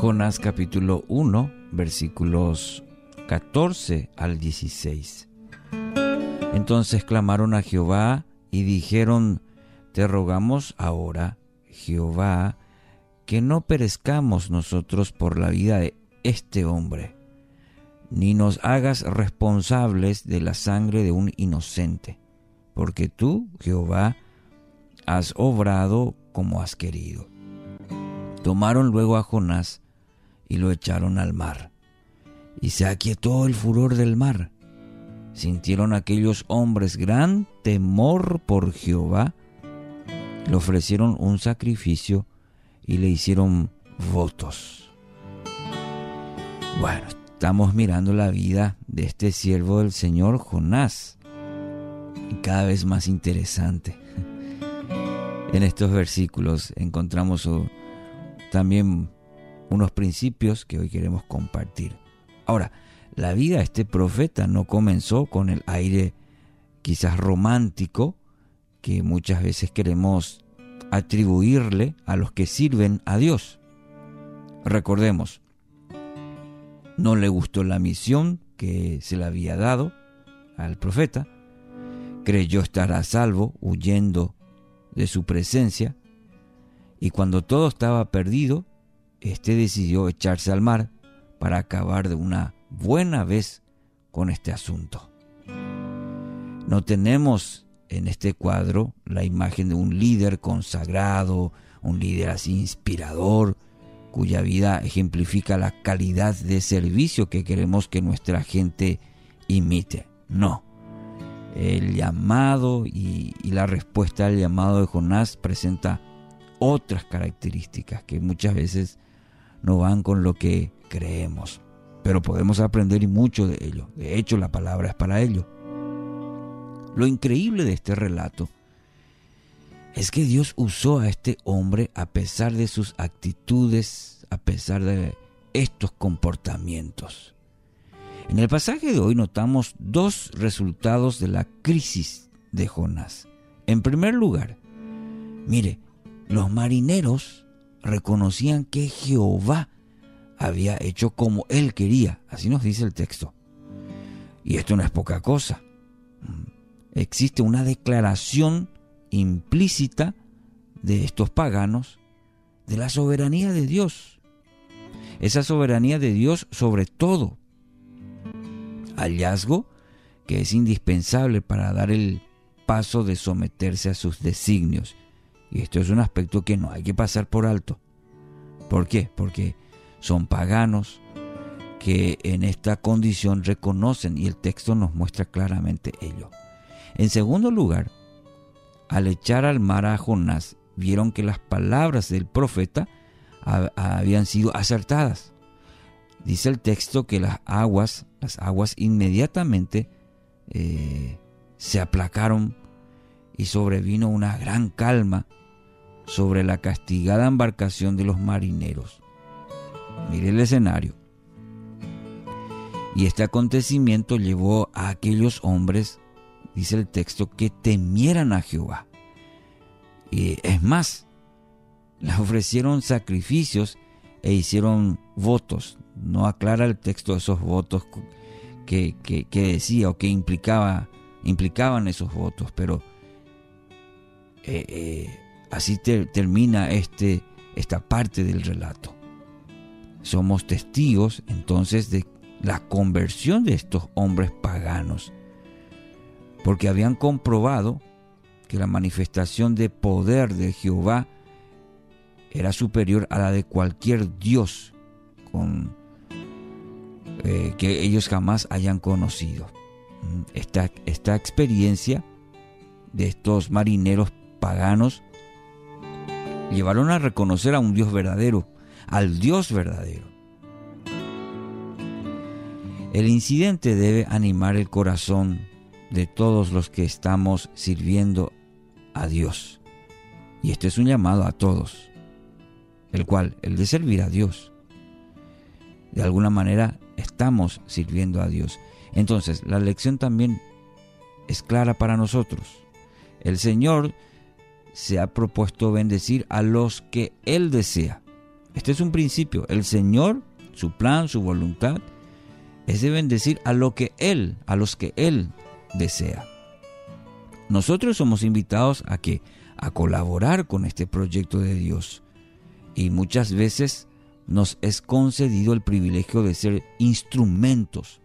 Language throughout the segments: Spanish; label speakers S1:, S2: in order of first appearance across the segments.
S1: Jonás capítulo 1, versículos 14 al 16. Entonces clamaron a Jehová y dijeron, Te rogamos ahora, Jehová, que no perezcamos nosotros por la vida de este hombre, ni nos hagas responsables de la sangre de un inocente, porque tú, Jehová, has obrado como has querido. Tomaron luego a Jonás y lo echaron al mar, y se aquietó el furor del mar. Sintieron aquellos hombres gran temor por Jehová, le ofrecieron un sacrificio y le hicieron votos. Bueno, estamos mirando la vida de este siervo del Señor Jonás, y cada vez más interesante. En estos versículos encontramos también unos principios que hoy queremos compartir. Ahora, la vida de este profeta no comenzó con el aire quizás romántico que muchas veces queremos atribuirle a los que sirven a Dios. Recordemos, no le gustó la misión que se le había dado al profeta, creyó estar a salvo huyendo de su presencia, y cuando todo estaba perdido, éste decidió echarse al mar para acabar de una buena vez con este asunto. No tenemos en este cuadro la imagen de un líder consagrado, un líder así inspirador, cuya vida ejemplifica la calidad de servicio que queremos que nuestra gente imite. No, el llamado y, la respuesta al llamado de Jonás presenta otras características que muchas veces no van con lo que creemos. Pero podemos aprender mucho de ello. De hecho, la palabra es para ello. Lo increíble de este relato es que Dios usó a este hombre a pesar de sus actitudes, a pesar de estos comportamientos. En el pasaje de hoy notamos dos resultados de la crisis de Jonás. En primer lugar, mire, los marineros reconocían que Jehová había hecho como él quería, así nos dice el texto. Y esto no es poca cosa. Existe una declaración implícita de estos paganos de la soberanía de Dios. Esa soberanía de Dios sobre todo, hallazgo que es indispensable para dar el paso de someterse a sus designios. Y esto es un aspecto que no hay que pasar por alto. ¿Por qué? Porque son paganos que en esta condición reconocen y el texto nos muestra claramente ello. En segundo lugar, al echar al mar a Jonás, vieron que las palabras del profeta habían sido acertadas. Dice el texto que las aguas, las aguas inmediatamente eh, se aplacaron y sobrevino una gran calma sobre la castigada embarcación de los marineros. Mire el escenario. Y este acontecimiento llevó a aquellos hombres, dice el texto, que temieran a Jehová. Y es más, le ofrecieron sacrificios e hicieron votos no aclara el texto esos votos que, decía o que implicaba, implicaban esos votos, pero eh, eh, así termina este, esta parte del relato. Somos testigos entonces de la conversión de estos hombres paganos, porque habían comprobado que la manifestación de poder de Jehová era superior a la de cualquier Dios con eh, que ellos jamás hayan conocido. Mm, esta, esta experiencia de estos marineros paganos llevaron a reconocer a un Dios verdadero, al Dios verdadero. El incidente debe animar el corazón de todos los que estamos sirviendo a Dios. Y este es un llamado a todos, el cual, el de servir a Dios. De alguna manera estamos sirviendo a Dios. Entonces, la lección también es clara para nosotros. El Señor se ha propuesto bendecir a los que Él desea. Este es un principio. El Señor, su plan, su voluntad, es de bendecir a lo que Él, a los que Él desea. Nosotros somos invitados a que a colaborar con este proyecto de Dios y muchas veces nos es concedido el privilegio de ser instrumentos.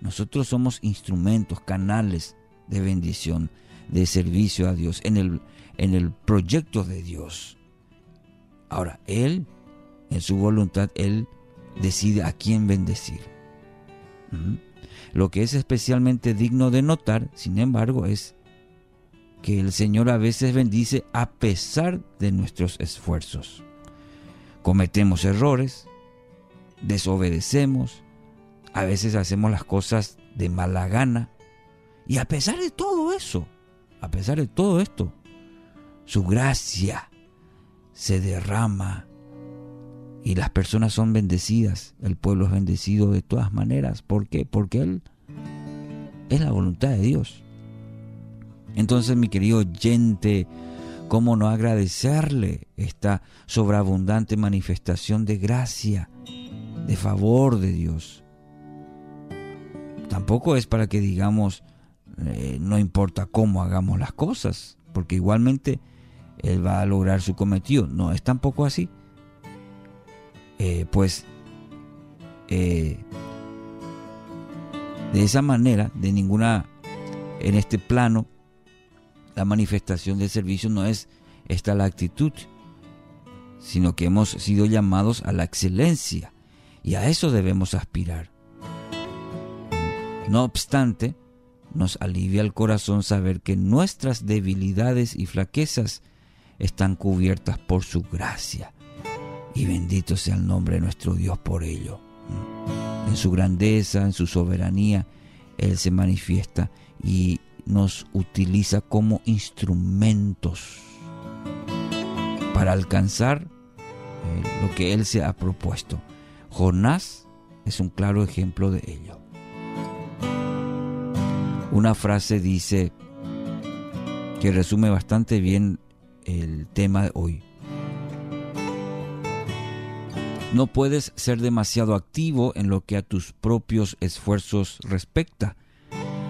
S1: Nosotros somos instrumentos, canales de bendición, de servicio a Dios en el, en el proyecto de Dios. Ahora, Él, en su voluntad, Él decide a quién bendecir. Lo que es especialmente digno de notar, sin embargo, es que el Señor a veces bendice a pesar de nuestros esfuerzos. Cometemos errores, desobedecemos, a veces hacemos las cosas de mala gana. Y a pesar de todo eso, a pesar de todo esto, su gracia se derrama y las personas son bendecidas, el pueblo es bendecido de todas maneras. ¿Por qué? Porque Él es la voluntad de Dios. Entonces, mi querido oyente, ¿cómo no agradecerle esta sobreabundante manifestación de gracia, de favor de Dios? Tampoco es para que digamos, eh, no importa cómo hagamos las cosas, porque igualmente Él va a lograr su cometido. No es tampoco así. Eh, pues eh, de esa manera, de ninguna, en este plano, la manifestación del servicio no es esta la actitud, sino que hemos sido llamados a la excelencia y a eso debemos aspirar. No obstante, nos alivia el corazón saber que nuestras debilidades y flaquezas están cubiertas por su gracia. Y bendito sea el nombre de nuestro Dios por ello. En su grandeza, en su soberanía, Él se manifiesta y nos utiliza como instrumentos para alcanzar eh, lo que Él se ha propuesto. Jonás es un claro ejemplo de ello. Una frase dice que resume bastante bien el tema de hoy. No puedes ser demasiado activo en lo que a tus propios esfuerzos respecta.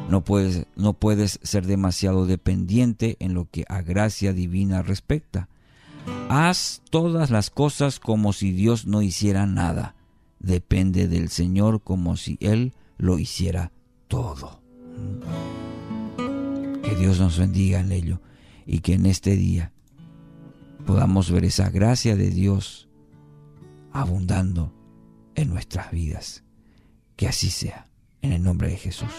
S1: No puedes, no puedes ser demasiado dependiente en lo que a gracia divina respecta. Haz todas las cosas como si Dios no hiciera nada. Depende del Señor como si Él lo hiciera todo. Que Dios nos bendiga en ello y que en este día podamos ver esa gracia de Dios abundando en nuestras vidas. Que así sea, en el nombre de Jesús.